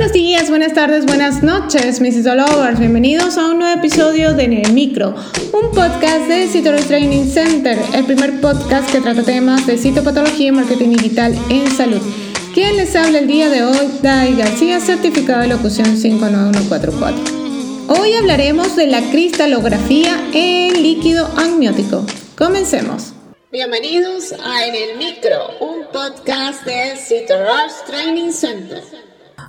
Buenos días, buenas tardes, buenas noches, mis Lovers. Bienvenidos a un nuevo episodio de En Micro, un podcast de Citoros Training Center, el primer podcast que trata temas de citopatología y marketing digital en salud. Quien les habla el día de hoy, Dai García, certificado de locución 59144. Hoy hablaremos de la cristalografía en líquido amniótico. Comencemos. Bienvenidos a En el Micro, un podcast de Rush Training Center.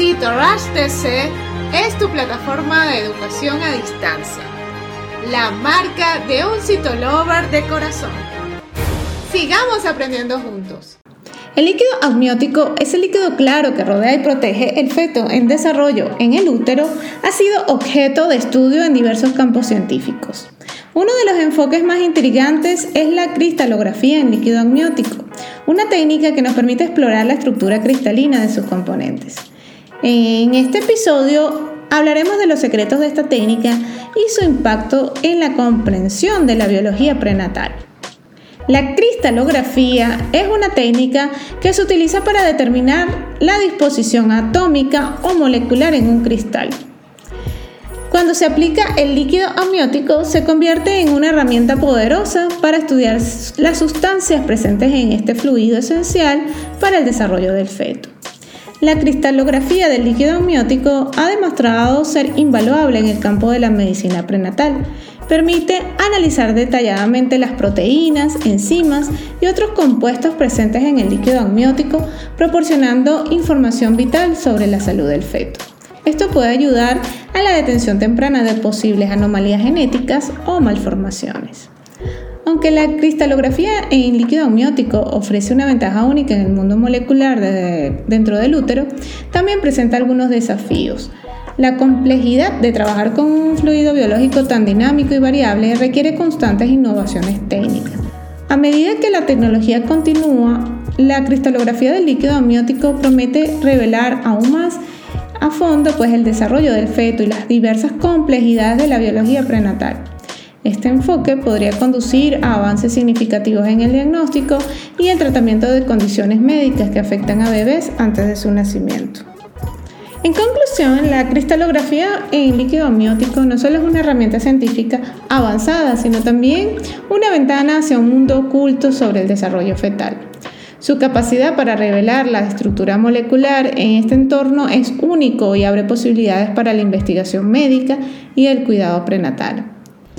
CitoRush TC es tu plataforma de educación a distancia, la marca de un citolover de corazón. Sigamos aprendiendo juntos. El líquido amniótico es el líquido claro que rodea y protege el feto en desarrollo en el útero, ha sido objeto de estudio en diversos campos científicos. Uno de los enfoques más intrigantes es la cristalografía en líquido amniótico, una técnica que nos permite explorar la estructura cristalina de sus componentes. En este episodio hablaremos de los secretos de esta técnica y su impacto en la comprensión de la biología prenatal. La cristalografía es una técnica que se utiliza para determinar la disposición atómica o molecular en un cristal. Cuando se aplica el líquido amniótico se convierte en una herramienta poderosa para estudiar las sustancias presentes en este fluido esencial para el desarrollo del feto. La cristalografía del líquido amniótico ha demostrado ser invaluable en el campo de la medicina prenatal. Permite analizar detalladamente las proteínas, enzimas y otros compuestos presentes en el líquido amniótico, proporcionando información vital sobre la salud del feto. Esto puede ayudar a la detención temprana de posibles anomalías genéticas o malformaciones. Aunque la cristalografía en líquido amniótico ofrece una ventaja única en el mundo molecular dentro del útero, también presenta algunos desafíos. La complejidad de trabajar con un fluido biológico tan dinámico y variable requiere constantes innovaciones técnicas. A medida que la tecnología continúa, la cristalografía del líquido amniótico promete revelar aún más a fondo pues el desarrollo del feto y las diversas complejidades de la biología prenatal. Este enfoque podría conducir a avances significativos en el diagnóstico y el tratamiento de condiciones médicas que afectan a bebés antes de su nacimiento. En conclusión, la cristalografía en líquido amniótico no solo es una herramienta científica avanzada, sino también una ventana hacia un mundo oculto sobre el desarrollo fetal. Su capacidad para revelar la estructura molecular en este entorno es único y abre posibilidades para la investigación médica y el cuidado prenatal.